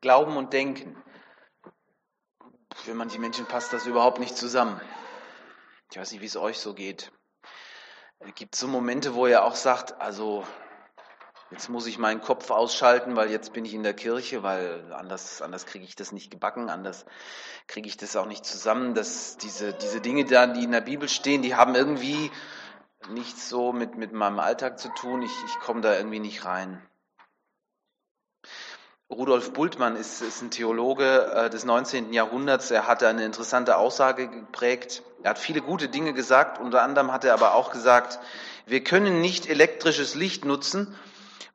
Glauben und Denken. Für manche Menschen passt das überhaupt nicht zusammen. Ich weiß nicht, wie es euch so geht. Es gibt so Momente, wo ihr auch sagt, also jetzt muss ich meinen Kopf ausschalten, weil jetzt bin ich in der Kirche, weil anders, anders kriege ich das nicht gebacken, anders kriege ich das auch nicht zusammen. Dass diese, diese Dinge da, die in der Bibel stehen, die haben irgendwie nichts so mit, mit meinem Alltag zu tun. Ich, ich komme da irgendwie nicht rein. Rudolf Bultmann ist, ist ein Theologe äh, des 19. Jahrhunderts. Er hatte eine interessante Aussage geprägt. Er hat viele gute Dinge gesagt. Unter anderem hat er aber auch gesagt, wir können nicht elektrisches Licht nutzen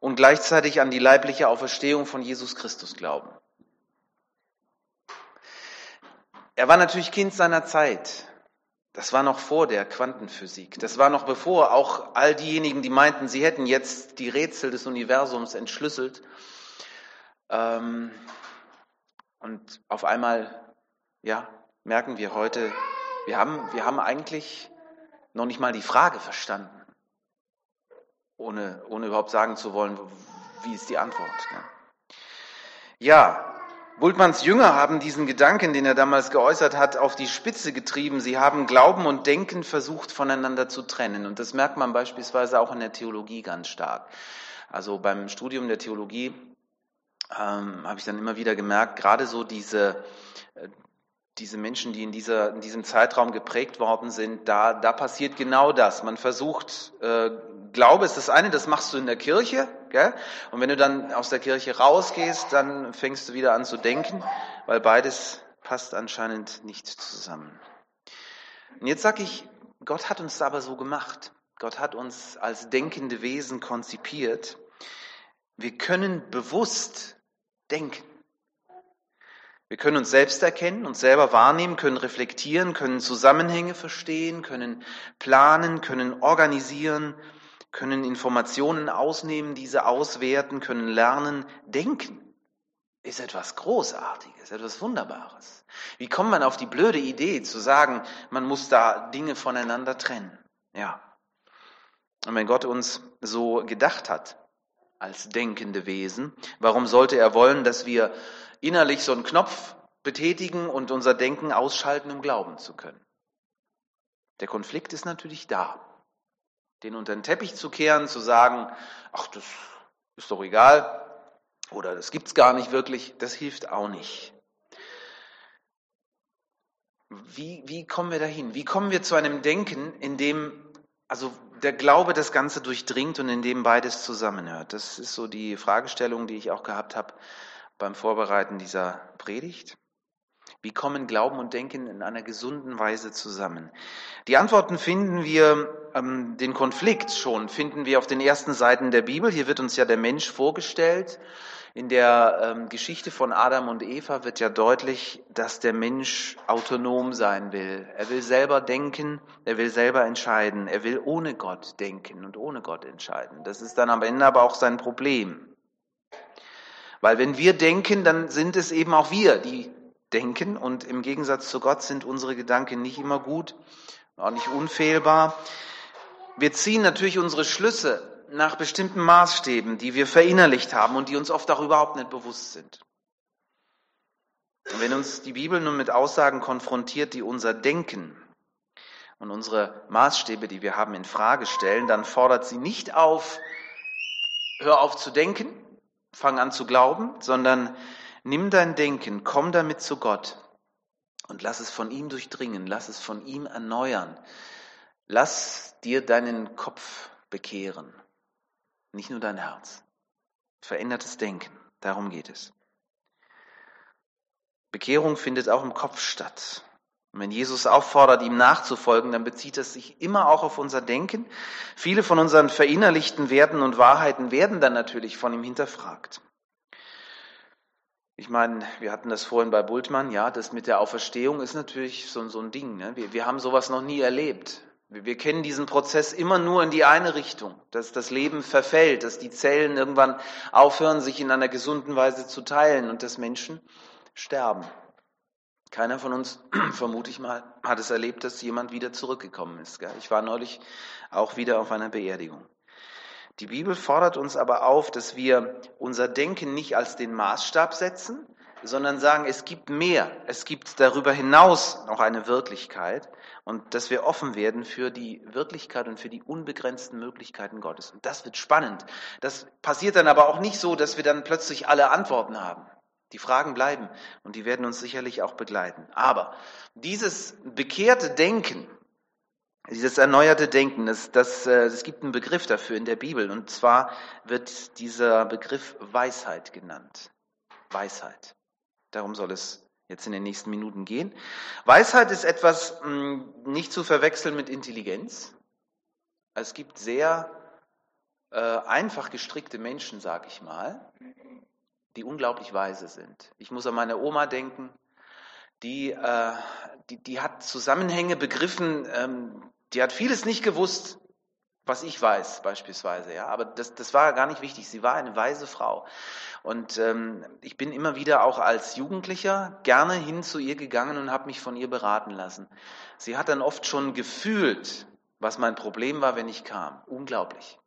und gleichzeitig an die leibliche Auferstehung von Jesus Christus glauben. Er war natürlich Kind seiner Zeit. Das war noch vor der Quantenphysik. Das war noch bevor auch all diejenigen, die meinten, sie hätten jetzt die Rätsel des Universums entschlüsselt, ähm, und auf einmal, ja, merken wir heute, wir haben, wir haben eigentlich noch nicht mal die Frage verstanden, ohne, ohne überhaupt sagen zu wollen, wie ist die Antwort. Ne? Ja, Bultmanns Jünger haben diesen Gedanken, den er damals geäußert hat, auf die Spitze getrieben. Sie haben Glauben und Denken versucht voneinander zu trennen. Und das merkt man beispielsweise auch in der Theologie ganz stark. Also beim Studium der Theologie ähm, habe ich dann immer wieder gemerkt, gerade so diese, äh, diese Menschen, die in, dieser, in diesem Zeitraum geprägt worden sind, da, da passiert genau das. Man versucht, äh, Glaube ist das eine, das machst du in der Kirche, gell? und wenn du dann aus der Kirche rausgehst, dann fängst du wieder an zu denken, weil beides passt anscheinend nicht zusammen. Und jetzt sage ich, Gott hat uns aber so gemacht. Gott hat uns als denkende Wesen konzipiert. Wir können bewusst denken. Wir können uns selbst erkennen, uns selber wahrnehmen, können reflektieren, können Zusammenhänge verstehen, können planen, können organisieren, können Informationen ausnehmen, diese auswerten, können lernen. Denken ist etwas Großartiges, etwas Wunderbares. Wie kommt man auf die blöde Idee zu sagen, man muss da Dinge voneinander trennen? Ja. Und wenn Gott uns so gedacht hat, als denkende Wesen. Warum sollte er wollen, dass wir innerlich so einen Knopf betätigen und unser Denken ausschalten, um glauben zu können? Der Konflikt ist natürlich da. Den unter den Teppich zu kehren, zu sagen, ach, das ist doch egal oder das gibt's gar nicht wirklich, das hilft auch nicht. Wie, wie kommen wir dahin? Wie kommen wir zu einem Denken, in dem also der Glaube das Ganze durchdringt und in dem beides zusammenhört. Das ist so die Fragestellung, die ich auch gehabt habe beim Vorbereiten dieser Predigt. Wie kommen Glauben und Denken in einer gesunden Weise zusammen? Die Antworten finden wir, ähm, den Konflikt schon, finden wir auf den ersten Seiten der Bibel. Hier wird uns ja der Mensch vorgestellt in der ähm, Geschichte von Adam und Eva wird ja deutlich, dass der Mensch autonom sein will. Er will selber denken, er will selber entscheiden, er will ohne Gott denken und ohne Gott entscheiden. Das ist dann am Ende aber auch sein Problem. Weil wenn wir denken, dann sind es eben auch wir, die denken und im Gegensatz zu Gott sind unsere Gedanken nicht immer gut, auch nicht unfehlbar. Wir ziehen natürlich unsere Schlüsse nach bestimmten Maßstäben, die wir verinnerlicht haben und die uns oft auch überhaupt nicht bewusst sind. Und wenn uns die Bibel nun mit Aussagen konfrontiert, die unser Denken und unsere Maßstäbe, die wir haben, in Frage stellen, dann fordert sie nicht auf, hör auf zu denken, fang an zu glauben, sondern nimm dein Denken, komm damit zu Gott und lass es von ihm durchdringen, lass es von ihm erneuern. Lass dir deinen Kopf bekehren nicht nur dein Herz. Verändertes Denken, darum geht es. Bekehrung findet auch im Kopf statt. Und wenn Jesus auffordert, ihm nachzufolgen, dann bezieht es sich immer auch auf unser Denken. Viele von unseren verinnerlichten Werten und Wahrheiten werden dann natürlich von ihm hinterfragt. Ich meine, wir hatten das vorhin bei Bultmann, ja, das mit der Auferstehung ist natürlich so, so ein Ding. Ne? Wir, wir haben sowas noch nie erlebt. Wir kennen diesen Prozess immer nur in die eine Richtung, dass das Leben verfällt, dass die Zellen irgendwann aufhören, sich in einer gesunden Weise zu teilen und dass Menschen sterben. Keiner von uns, vermute ich mal, hat es erlebt, dass jemand wieder zurückgekommen ist. Ich war neulich auch wieder auf einer Beerdigung. Die Bibel fordert uns aber auf, dass wir unser Denken nicht als den Maßstab setzen, sondern sagen, es gibt mehr. Es gibt darüber hinaus noch eine Wirklichkeit und dass wir offen werden für die Wirklichkeit und für die unbegrenzten Möglichkeiten Gottes. Und das wird spannend. Das passiert dann aber auch nicht so, dass wir dann plötzlich alle Antworten haben. Die Fragen bleiben und die werden uns sicherlich auch begleiten. Aber dieses bekehrte Denken, dieses erneuerte Denken, das, das, äh, es gibt einen Begriff dafür in der Bibel und zwar wird dieser Begriff Weisheit genannt. Weisheit. Darum soll es jetzt in den nächsten Minuten gehen. Weisheit ist etwas hm, nicht zu verwechseln mit Intelligenz. Es gibt sehr äh, einfach gestrickte Menschen, sag ich mal, die unglaublich weise sind. Ich muss an meine Oma denken, die, äh, die, die hat Zusammenhänge begriffen, ähm, die hat vieles nicht gewusst, was ich weiß beispielsweise, ja, aber das, das war gar nicht wichtig. Sie war eine weise Frau. Und ähm, ich bin immer wieder auch als Jugendlicher gerne hin zu ihr gegangen und habe mich von ihr beraten lassen. Sie hat dann oft schon gefühlt, was mein Problem war, wenn ich kam. Unglaublich.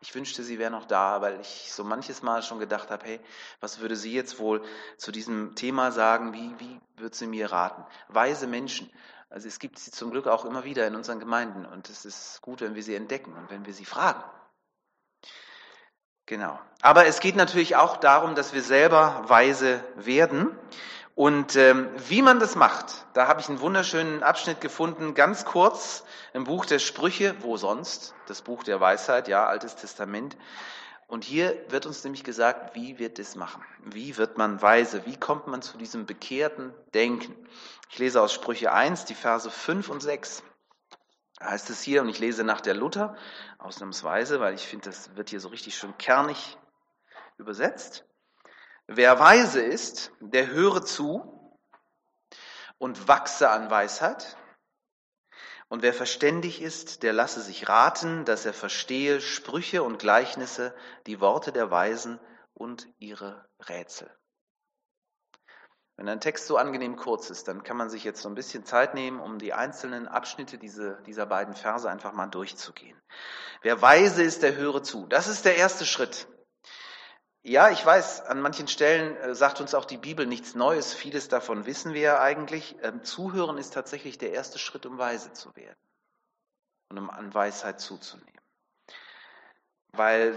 Ich wünschte, sie wäre noch da, weil ich so manches Mal schon gedacht habe, hey, was würde sie jetzt wohl zu diesem Thema sagen? Wie, wie wird sie mir raten? Weise Menschen. Also es gibt sie zum Glück auch immer wieder in unseren Gemeinden und es ist gut, wenn wir sie entdecken und wenn wir sie fragen. Genau. Aber es geht natürlich auch darum, dass wir selber weise werden. Und ähm, wie man das macht, da habe ich einen wunderschönen Abschnitt gefunden, ganz kurz im Buch der Sprüche, wo sonst, das Buch der Weisheit, ja, Altes Testament. Und hier wird uns nämlich gesagt, wie wird es machen? Wie wird man weise? Wie kommt man zu diesem bekehrten Denken? Ich lese aus Sprüche 1, die Verse 5 und 6. Da heißt es hier, und ich lese nach der Luther, ausnahmsweise, weil ich finde, das wird hier so richtig schön kernig übersetzt. Wer weise ist, der höre zu und wachse an Weisheit. Und wer verständig ist, der lasse sich raten, dass er verstehe Sprüche und Gleichnisse, die Worte der Weisen und ihre Rätsel. Wenn ein Text so angenehm kurz ist, dann kann man sich jetzt so ein bisschen Zeit nehmen, um die einzelnen Abschnitte diese, dieser beiden Verse einfach mal durchzugehen. Wer weise ist, der höre zu. Das ist der erste Schritt. Ja, ich weiß, an manchen Stellen äh, sagt uns auch die Bibel nichts Neues. Vieles davon wissen wir ja eigentlich. Ähm, Zuhören ist tatsächlich der erste Schritt, um weise zu werden und um an Weisheit zuzunehmen. Weil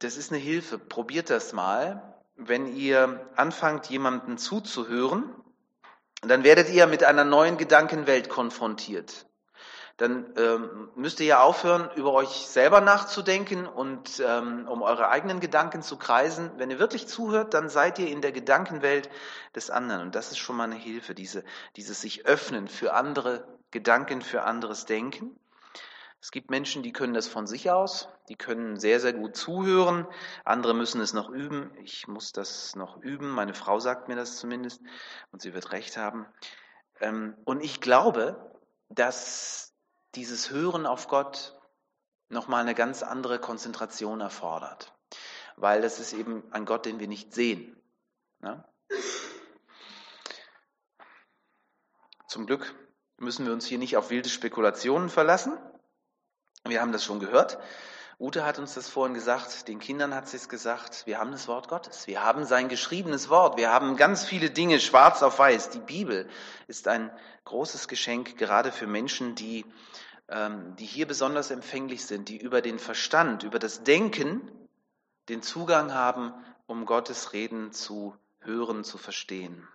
das ist eine Hilfe. Probiert das mal. Wenn ihr anfangt, jemanden zuzuhören, dann werdet ihr mit einer neuen Gedankenwelt konfrontiert dann ähm, müsst ihr ja aufhören, über euch selber nachzudenken und ähm, um eure eigenen Gedanken zu kreisen. Wenn ihr wirklich zuhört, dann seid ihr in der Gedankenwelt des anderen. Und das ist schon mal eine Hilfe, diese, dieses sich öffnen für andere Gedanken, für anderes Denken. Es gibt Menschen, die können das von sich aus, die können sehr, sehr gut zuhören. Andere müssen es noch üben. Ich muss das noch üben. Meine Frau sagt mir das zumindest und sie wird recht haben. Ähm, und ich glaube, dass dieses Hören auf Gott nochmal eine ganz andere Konzentration erfordert. Weil das ist eben ein Gott, den wir nicht sehen. Ne? Zum Glück müssen wir uns hier nicht auf wilde Spekulationen verlassen. Wir haben das schon gehört. Ute hat uns das vorhin gesagt, den Kindern hat sie es gesagt. Wir haben das Wort Gottes. Wir haben sein geschriebenes Wort. Wir haben ganz viele Dinge schwarz auf weiß. Die Bibel ist ein großes Geschenk, gerade für Menschen, die, ähm, die hier besonders empfänglich sind, die über den Verstand, über das Denken den Zugang haben, um Gottes Reden zu hören, zu verstehen.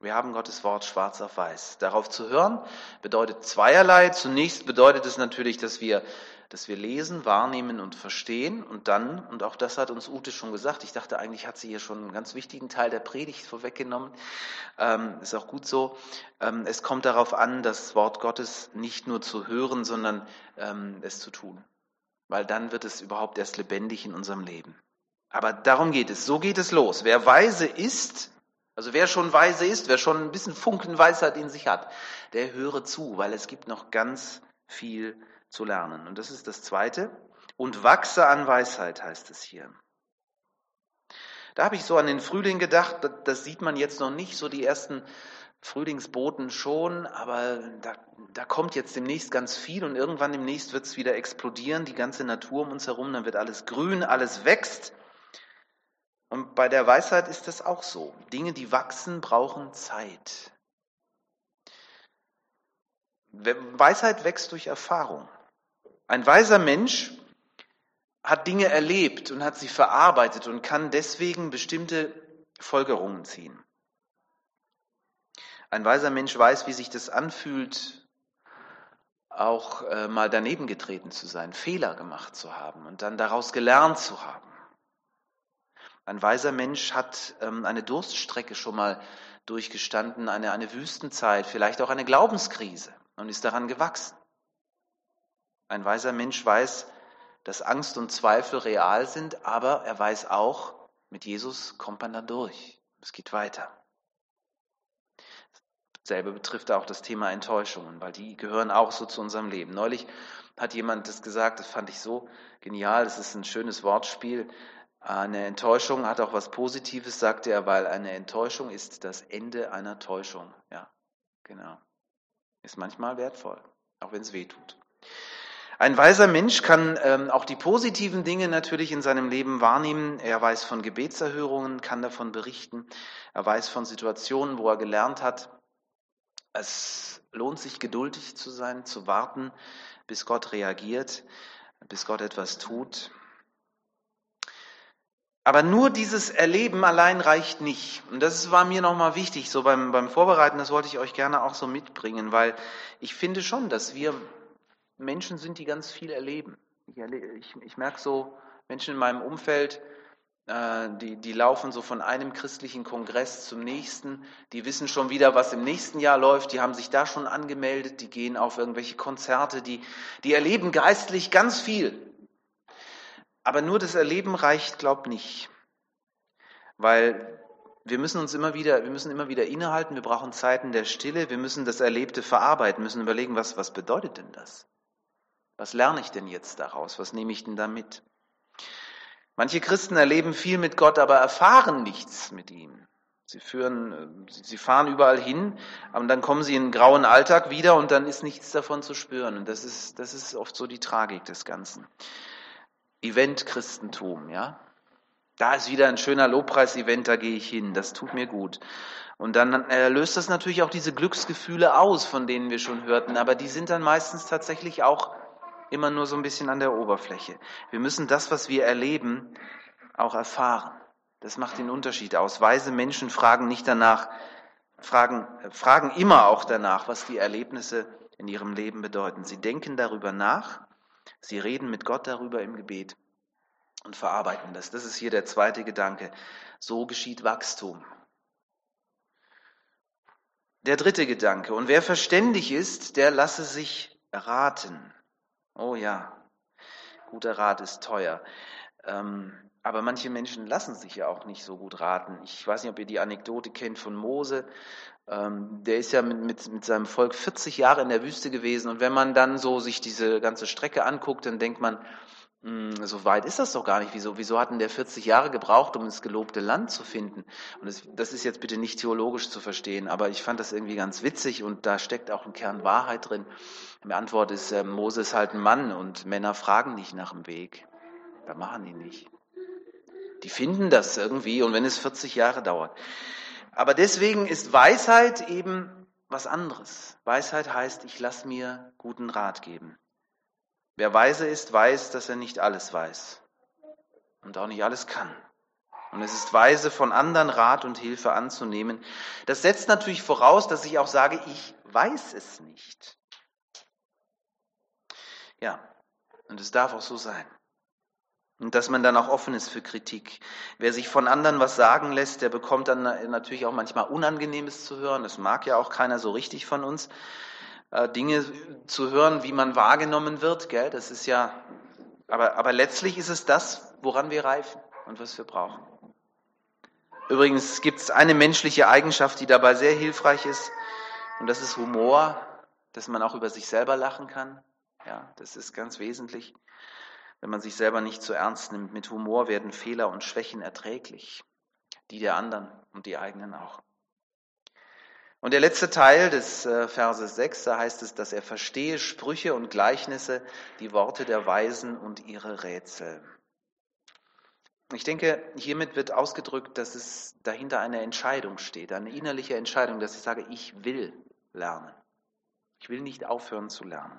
Wir haben Gottes Wort schwarz auf weiß. Darauf zu hören bedeutet zweierlei. Zunächst bedeutet es natürlich, dass wir dass wir lesen, wahrnehmen und verstehen. Und dann, und auch das hat uns Ute schon gesagt, ich dachte eigentlich hat sie hier schon einen ganz wichtigen Teil der Predigt vorweggenommen, ähm, ist auch gut so, ähm, es kommt darauf an, das Wort Gottes nicht nur zu hören, sondern ähm, es zu tun, weil dann wird es überhaupt erst lebendig in unserem Leben. Aber darum geht es, so geht es los. Wer weise ist, also wer schon weise ist, wer schon ein bisschen Funken Weisheit in sich hat, der höre zu, weil es gibt noch ganz viel zu lernen. Und das ist das Zweite. Und wachse an Weisheit heißt es hier. Da habe ich so an den Frühling gedacht, das sieht man jetzt noch nicht, so die ersten Frühlingsboten schon, aber da, da kommt jetzt demnächst ganz viel und irgendwann demnächst wird es wieder explodieren, die ganze Natur um uns herum, dann wird alles grün, alles wächst. Und bei der Weisheit ist es auch so. Dinge, die wachsen, brauchen Zeit. Weisheit wächst durch Erfahrung. Ein weiser Mensch hat Dinge erlebt und hat sie verarbeitet und kann deswegen bestimmte Folgerungen ziehen. Ein weiser Mensch weiß, wie sich das anfühlt, auch äh, mal daneben getreten zu sein, Fehler gemacht zu haben und dann daraus gelernt zu haben. Ein weiser Mensch hat ähm, eine Durststrecke schon mal durchgestanden, eine, eine Wüstenzeit, vielleicht auch eine Glaubenskrise und ist daran gewachsen. Ein weiser Mensch weiß, dass Angst und Zweifel real sind, aber er weiß auch, mit Jesus kommt man da durch. Es geht weiter. Dasselbe betrifft auch das Thema Enttäuschungen, weil die gehören auch so zu unserem Leben. Neulich hat jemand das gesagt, das fand ich so genial, das ist ein schönes Wortspiel. Eine Enttäuschung hat auch was Positives, sagte er, weil eine Enttäuschung ist das Ende einer Täuschung. Ja, genau. Ist manchmal wertvoll, auch wenn es weh tut. Ein weiser Mensch kann ähm, auch die positiven Dinge natürlich in seinem Leben wahrnehmen. Er weiß von Gebetserhörungen, kann davon berichten. Er weiß von Situationen, wo er gelernt hat, es lohnt sich geduldig zu sein, zu warten, bis Gott reagiert, bis Gott etwas tut. Aber nur dieses Erleben allein reicht nicht. Und das war mir nochmal wichtig, so beim, beim Vorbereiten, das wollte ich euch gerne auch so mitbringen, weil ich finde schon, dass wir Menschen sind, die ganz viel erleben. Ich, ich, ich merke so Menschen in meinem Umfeld, äh, die, die laufen so von einem christlichen Kongress zum nächsten, die wissen schon wieder, was im nächsten Jahr läuft, die haben sich da schon angemeldet, die gehen auf irgendwelche Konzerte, die, die erleben geistlich ganz viel. Aber nur das Erleben reicht, glaub nicht. Weil wir müssen uns immer wieder, wir müssen immer wieder innehalten, wir brauchen Zeiten der Stille, wir müssen das Erlebte verarbeiten, müssen überlegen, was, was bedeutet denn das? Was lerne ich denn jetzt daraus? Was nehme ich denn da mit? Manche Christen erleben viel mit Gott, aber erfahren nichts mit ihm. Sie führen, sie fahren überall hin, aber dann kommen sie in einen grauen Alltag wieder und dann ist nichts davon zu spüren. Und das ist, das ist oft so die Tragik des Ganzen. Event-Christentum, ja. Da ist wieder ein schöner Lobpreis-Event, da gehe ich hin, das tut mir gut. Und dann äh, löst das natürlich auch diese Glücksgefühle aus, von denen wir schon hörten, aber die sind dann meistens tatsächlich auch immer nur so ein bisschen an der Oberfläche. Wir müssen das, was wir erleben, auch erfahren. Das macht den Unterschied aus. Weise Menschen fragen nicht danach, fragen, fragen immer auch danach, was die Erlebnisse in ihrem Leben bedeuten. Sie denken darüber nach, sie reden mit Gott darüber im Gebet und verarbeiten das. Das ist hier der zweite Gedanke. So geschieht Wachstum. Der dritte Gedanke. Und wer verständig ist, der lasse sich raten. Oh ja, guter Rat ist teuer. Ähm, aber manche Menschen lassen sich ja auch nicht so gut raten. Ich weiß nicht, ob ihr die Anekdote kennt von Mose. Ähm, der ist ja mit, mit, mit seinem Volk 40 Jahre in der Wüste gewesen. Und wenn man dann so sich diese ganze Strecke anguckt, dann denkt man, so weit ist das doch gar nicht. Wieso, wieso hatten der 40 Jahre gebraucht, um das gelobte Land zu finden? Und das, das ist jetzt bitte nicht theologisch zu verstehen, aber ich fand das irgendwie ganz witzig und da steckt auch ein Kern Wahrheit drin. Die Antwort ist, äh, Mose ist halt ein Mann und Männer fragen nicht nach dem Weg. Da machen die nicht. Die finden das irgendwie und wenn es 40 Jahre dauert. Aber deswegen ist Weisheit eben was anderes. Weisheit heißt, ich lasse mir guten Rat geben. Wer weise ist, weiß, dass er nicht alles weiß und auch nicht alles kann. Und es ist weise, von anderen Rat und Hilfe anzunehmen. Das setzt natürlich voraus, dass ich auch sage, ich weiß es nicht. Ja, und es darf auch so sein. Und dass man dann auch offen ist für Kritik. Wer sich von anderen was sagen lässt, der bekommt dann natürlich auch manchmal Unangenehmes zu hören. Das mag ja auch keiner so richtig von uns. Äh, Dinge zu hören, wie man wahrgenommen wird, gell? Das ist ja, aber, aber letztlich ist es das, woran wir reifen und was wir brauchen. Übrigens gibt es eine menschliche Eigenschaft, die dabei sehr hilfreich ist, und das ist Humor, dass man auch über sich selber lachen kann. Ja, das ist ganz wesentlich. Wenn man sich selber nicht zu ernst nimmt, mit Humor werden Fehler und Schwächen erträglich, die der anderen und die eigenen auch. Und der letzte Teil des äh, Verses 6, da heißt es, dass er verstehe Sprüche und Gleichnisse, die Worte der Weisen und ihre Rätsel. Ich denke, hiermit wird ausgedrückt, dass es dahinter eine Entscheidung steht, eine innerliche Entscheidung, dass ich sage, ich will lernen. Ich will nicht aufhören zu lernen.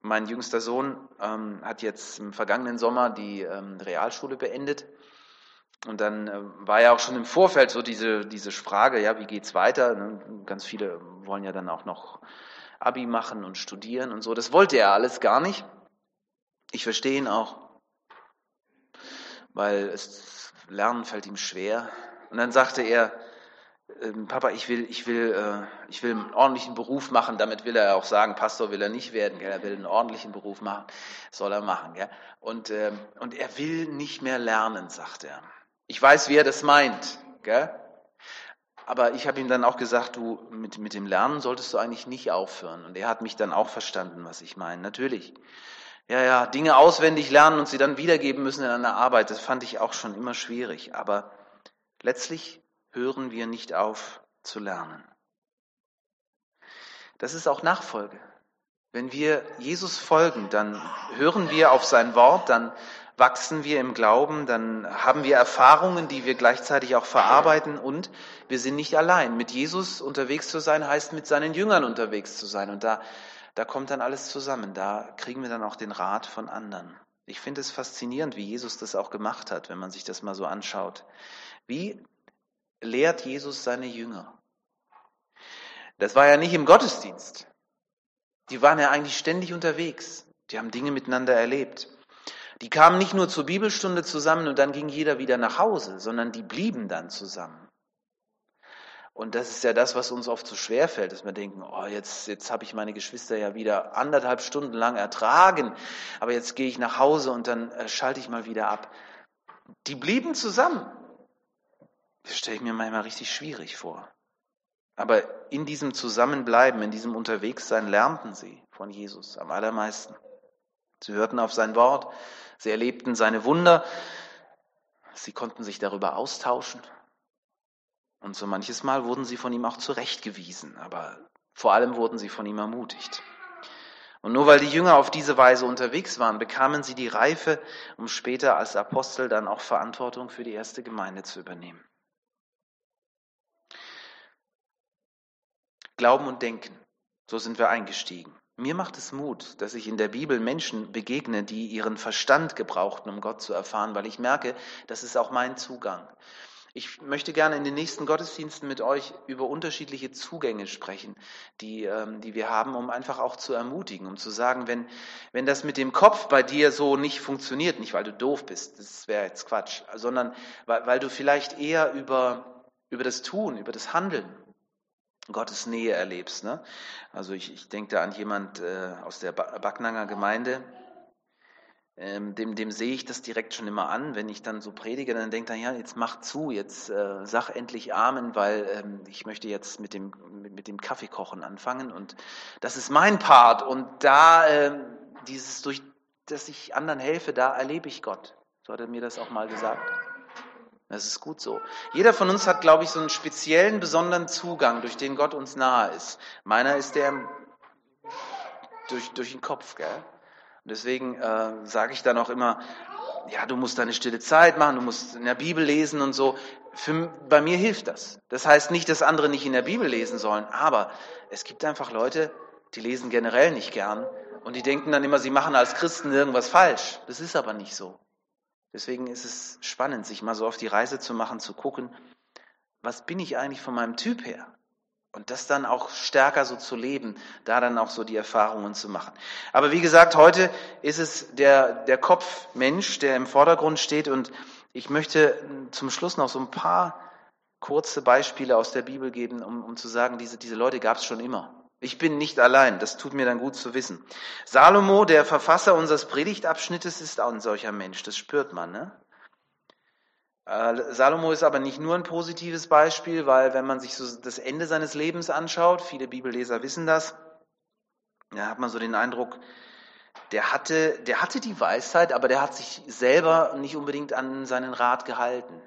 Mein jüngster Sohn ähm, hat jetzt im vergangenen Sommer die ähm, Realschule beendet. Und dann äh, war ja auch schon im Vorfeld so diese, diese Frage, ja, wie geht's weiter? Ne, ganz viele wollen ja dann auch noch Abi machen und studieren und so. Das wollte er alles gar nicht. Ich verstehe ihn auch weil es Lernen fällt ihm schwer. Und dann sagte er, ähm, Papa, ich will, ich will, äh, ich will einen ordentlichen Beruf machen. Damit will er auch sagen, Pastor will er nicht werden. Gell? Er will einen ordentlichen Beruf machen, soll er machen. Gell? Und ähm, und er will nicht mehr lernen, sagt er. Ich weiß, wie er das meint. Gell? Aber ich habe ihm dann auch gesagt, du mit mit dem Lernen solltest du eigentlich nicht aufhören. Und er hat mich dann auch verstanden, was ich meine. Natürlich ja, ja, Dinge auswendig lernen und sie dann wiedergeben müssen in einer Arbeit, das fand ich auch schon immer schwierig. Aber letztlich hören wir nicht auf zu lernen. Das ist auch Nachfolge. Wenn wir Jesus folgen, dann hören wir auf sein Wort, dann wachsen wir im Glauben, dann haben wir Erfahrungen, die wir gleichzeitig auch verarbeiten und wir sind nicht allein. Mit Jesus unterwegs zu sein heißt mit seinen Jüngern unterwegs zu sein. Und da da kommt dann alles zusammen. Da kriegen wir dann auch den Rat von anderen. Ich finde es faszinierend, wie Jesus das auch gemacht hat, wenn man sich das mal so anschaut. Wie lehrt Jesus seine Jünger? Das war ja nicht im Gottesdienst. Die waren ja eigentlich ständig unterwegs. Die haben Dinge miteinander erlebt. Die kamen nicht nur zur Bibelstunde zusammen und dann ging jeder wieder nach Hause, sondern die blieben dann zusammen. Und das ist ja das, was uns oft so schwer fällt, dass wir denken, oh, jetzt, jetzt habe ich meine Geschwister ja wieder anderthalb Stunden lang ertragen, aber jetzt gehe ich nach Hause und dann äh, schalte ich mal wieder ab. Die blieben zusammen. Das stelle ich mir manchmal richtig schwierig vor. Aber in diesem Zusammenbleiben, in diesem Unterwegssein lernten sie von Jesus am allermeisten. Sie hörten auf sein Wort, sie erlebten seine Wunder, sie konnten sich darüber austauschen, und so manches Mal wurden sie von ihm auch zurechtgewiesen, aber vor allem wurden sie von ihm ermutigt. Und nur weil die Jünger auf diese Weise unterwegs waren, bekamen sie die Reife, um später als Apostel dann auch Verantwortung für die erste Gemeinde zu übernehmen. Glauben und Denken, so sind wir eingestiegen. Mir macht es Mut, dass ich in der Bibel Menschen begegne, die ihren Verstand gebrauchten, um Gott zu erfahren, weil ich merke, das ist auch mein Zugang. Ich möchte gerne in den nächsten Gottesdiensten mit euch über unterschiedliche Zugänge sprechen, die, ähm, die wir haben, um einfach auch zu ermutigen, um zu sagen, wenn, wenn das mit dem Kopf bei dir so nicht funktioniert, nicht weil du doof bist, das wäre jetzt Quatsch, sondern weil, weil du vielleicht eher über, über das Tun, über das Handeln Gottes Nähe erlebst. Ne? Also ich, ich denke da an jemand äh, aus der Backnanger Gemeinde, ähm, dem, dem sehe ich das direkt schon immer an, wenn ich dann so predige, dann denkt er, ja, jetzt mach zu, jetzt äh, sag endlich Amen, weil ähm, ich möchte jetzt mit dem, mit, mit dem Kaffeekochen anfangen und das ist mein Part und da äh, dieses durch, dass ich anderen helfe, da erlebe ich Gott. So hat er mir das auch mal gesagt. Das ist gut so. Jeder von uns hat, glaube ich, so einen speziellen, besonderen Zugang, durch den Gott uns nahe ist. Meiner ist der durch, durch den Kopf, gell? Und deswegen äh, sage ich dann auch immer, ja, du musst deine stille Zeit machen, du musst in der Bibel lesen und so. Für, bei mir hilft das. Das heißt nicht, dass andere nicht in der Bibel lesen sollen, aber es gibt einfach Leute, die lesen generell nicht gern und die denken dann immer, sie machen als Christen irgendwas falsch. Das ist aber nicht so. Deswegen ist es spannend, sich mal so auf die Reise zu machen, zu gucken, was bin ich eigentlich von meinem Typ her? Und das dann auch stärker so zu leben, da dann auch so die Erfahrungen zu machen. Aber wie gesagt, heute ist es der, der Kopfmensch, der im Vordergrund steht. Und ich möchte zum Schluss noch so ein paar kurze Beispiele aus der Bibel geben, um, um zu sagen, diese, diese Leute gab es schon immer. Ich bin nicht allein, das tut mir dann gut zu wissen. Salomo, der Verfasser unseres Predigtabschnittes, ist auch ein solcher Mensch, das spürt man. Ne? Äh, Salomo ist aber nicht nur ein positives Beispiel, weil wenn man sich so das Ende seines Lebens anschaut, viele Bibelleser wissen das, da hat man so den Eindruck, der hatte, der hatte die Weisheit, aber der hat sich selber nicht unbedingt an seinen Rat gehalten.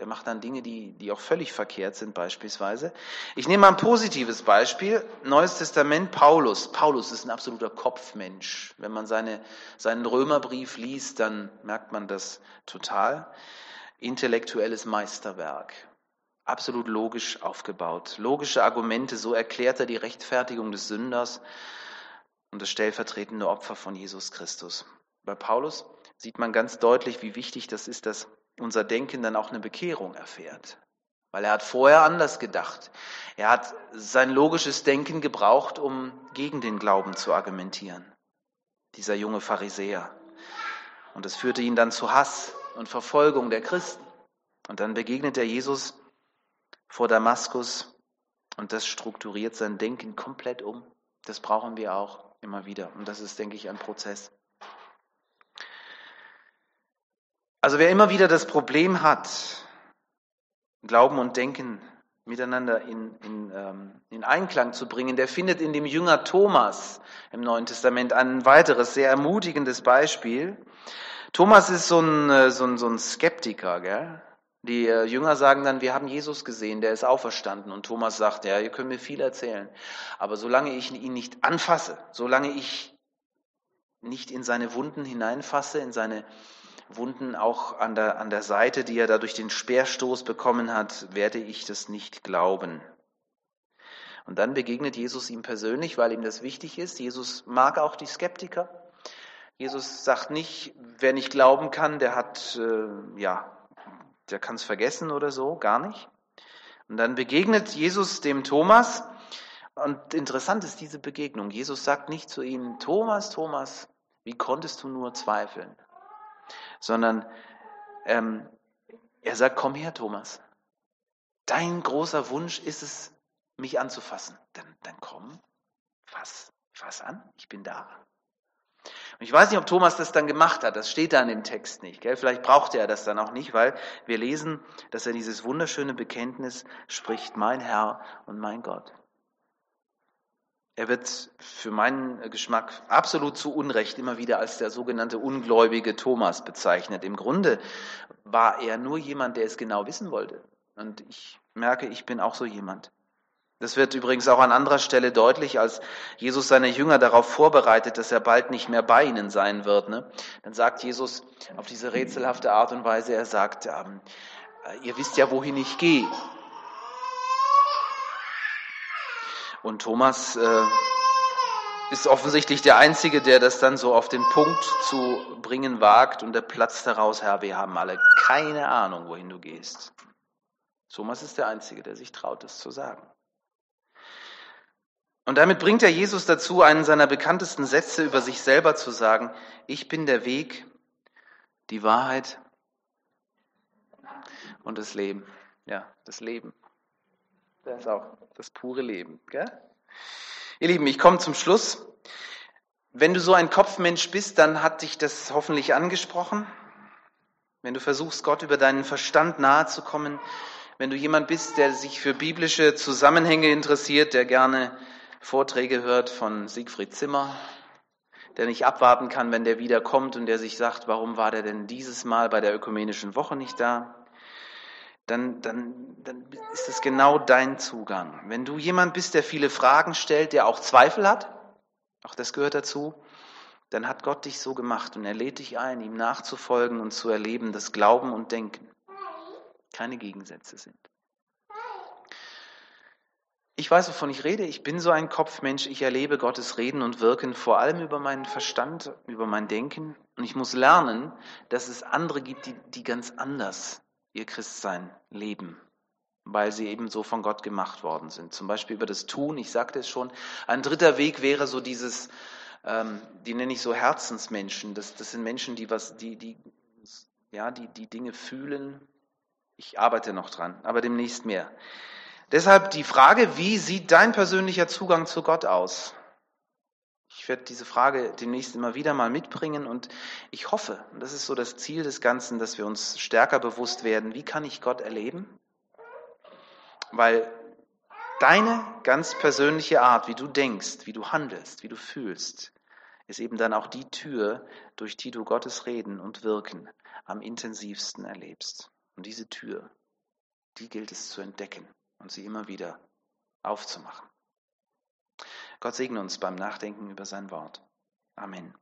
Der macht dann Dinge, die, die auch völlig verkehrt sind, beispielsweise. Ich nehme mal ein positives Beispiel. Neues Testament, Paulus. Paulus ist ein absoluter Kopfmensch. Wenn man seine, seinen Römerbrief liest, dann merkt man das total. Intellektuelles Meisterwerk. Absolut logisch aufgebaut. Logische Argumente, so erklärt er die Rechtfertigung des Sünders und das stellvertretende Opfer von Jesus Christus. Bei Paulus sieht man ganz deutlich, wie wichtig das ist, dass unser Denken dann auch eine Bekehrung erfährt. Weil er hat vorher anders gedacht. Er hat sein logisches Denken gebraucht, um gegen den Glauben zu argumentieren. Dieser junge Pharisäer. Und das führte ihn dann zu Hass und Verfolgung der Christen. Und dann begegnet er Jesus vor Damaskus und das strukturiert sein Denken komplett um. Das brauchen wir auch immer wieder. Und das ist, denke ich, ein Prozess. Also wer immer wieder das Problem hat, Glauben und Denken miteinander in, in, ähm, in Einklang zu bringen, der findet in dem Jünger Thomas im Neuen Testament ein weiteres sehr ermutigendes Beispiel. Thomas ist so ein, äh, so ein, so ein Skeptiker. Gell? Die äh, Jünger sagen dann, wir haben Jesus gesehen, der ist auferstanden. Und Thomas sagt, ja, ihr könnt mir viel erzählen. Aber solange ich ihn nicht anfasse, solange ich nicht in seine Wunden hineinfasse, in seine Wunden auch an der, an der Seite, die er da durch den Speerstoß bekommen hat, werde ich das nicht glauben. Und dann begegnet Jesus ihm persönlich, weil ihm das wichtig ist. Jesus mag auch die Skeptiker. Jesus sagt nicht, wer nicht glauben kann, der hat, äh, ja, der kann es vergessen oder so, gar nicht. Und dann begegnet Jesus dem Thomas. Und interessant ist diese Begegnung. Jesus sagt nicht zu ihm, Thomas, Thomas, wie konntest du nur zweifeln? Sondern ähm, er sagt, komm her, Thomas. Dein großer Wunsch ist es, mich anzufassen. Dann, dann komm, fass, fass an, ich bin da. Und ich weiß nicht, ob Thomas das dann gemacht hat, das steht da in dem Text nicht. Gell? Vielleicht brauchte er das dann auch nicht, weil wir lesen, dass er dieses wunderschöne Bekenntnis spricht, mein Herr und mein Gott. Er wird für meinen Geschmack absolut zu Unrecht immer wieder als der sogenannte ungläubige Thomas bezeichnet. Im Grunde war er nur jemand, der es genau wissen wollte. Und ich merke, ich bin auch so jemand. Das wird übrigens auch an anderer Stelle deutlich, als Jesus seine Jünger darauf vorbereitet, dass er bald nicht mehr bei ihnen sein wird. Ne? Dann sagt Jesus auf diese rätselhafte Art und Weise, er sagt, ähm, ihr wisst ja, wohin ich gehe. Und Thomas äh, ist offensichtlich der Einzige, der das dann so auf den Punkt zu bringen wagt und der platzt heraus, Herr, wir haben alle keine Ahnung, wohin du gehst. Thomas ist der Einzige, der sich traut, das zu sagen. Und damit bringt er Jesus dazu, einen seiner bekanntesten Sätze über sich selber zu sagen, ich bin der Weg, die Wahrheit und das Leben. Ja, das Leben. Das ist auch das pure Leben. Gell? Ihr Lieben, ich komme zum Schluss. Wenn du so ein Kopfmensch bist, dann hat dich das hoffentlich angesprochen. Wenn du versuchst, Gott über deinen Verstand nahe zu kommen, wenn du jemand bist, der sich für biblische Zusammenhänge interessiert, der gerne Vorträge hört von Siegfried Zimmer, der nicht abwarten kann, wenn der wiederkommt und der sich sagt, warum war der denn dieses Mal bei der ökumenischen Woche nicht da? Dann, dann, dann ist es genau dein Zugang. Wenn du jemand bist, der viele Fragen stellt, der auch Zweifel hat, auch das gehört dazu, dann hat Gott dich so gemacht und er lädt dich ein, ihm nachzufolgen und zu erleben, dass Glauben und Denken keine Gegensätze sind. Ich weiß, wovon ich rede. Ich bin so ein Kopfmensch. Ich erlebe Gottes Reden und Wirken vor allem über meinen Verstand, über mein Denken. Und ich muss lernen, dass es andere gibt, die, die ganz anders ihr Christsein leben, weil sie eben so von Gott gemacht worden sind. Zum Beispiel über das Tun, ich sagte es schon. Ein dritter Weg wäre so dieses, ähm, die nenne ich so Herzensmenschen. Das, das sind Menschen, die was, die, die, ja, die, die Dinge fühlen. Ich arbeite noch dran, aber demnächst mehr. Deshalb die Frage, wie sieht dein persönlicher Zugang zu Gott aus? Ich werde diese Frage demnächst immer wieder mal mitbringen und ich hoffe, und das ist so das Ziel des Ganzen, dass wir uns stärker bewusst werden, wie kann ich Gott erleben? Weil deine ganz persönliche Art, wie du denkst, wie du handelst, wie du fühlst, ist eben dann auch die Tür, durch die du Gottes Reden und Wirken am intensivsten erlebst. Und diese Tür, die gilt es zu entdecken und sie immer wieder aufzumachen. Gott segne uns beim Nachdenken über sein Wort. Amen.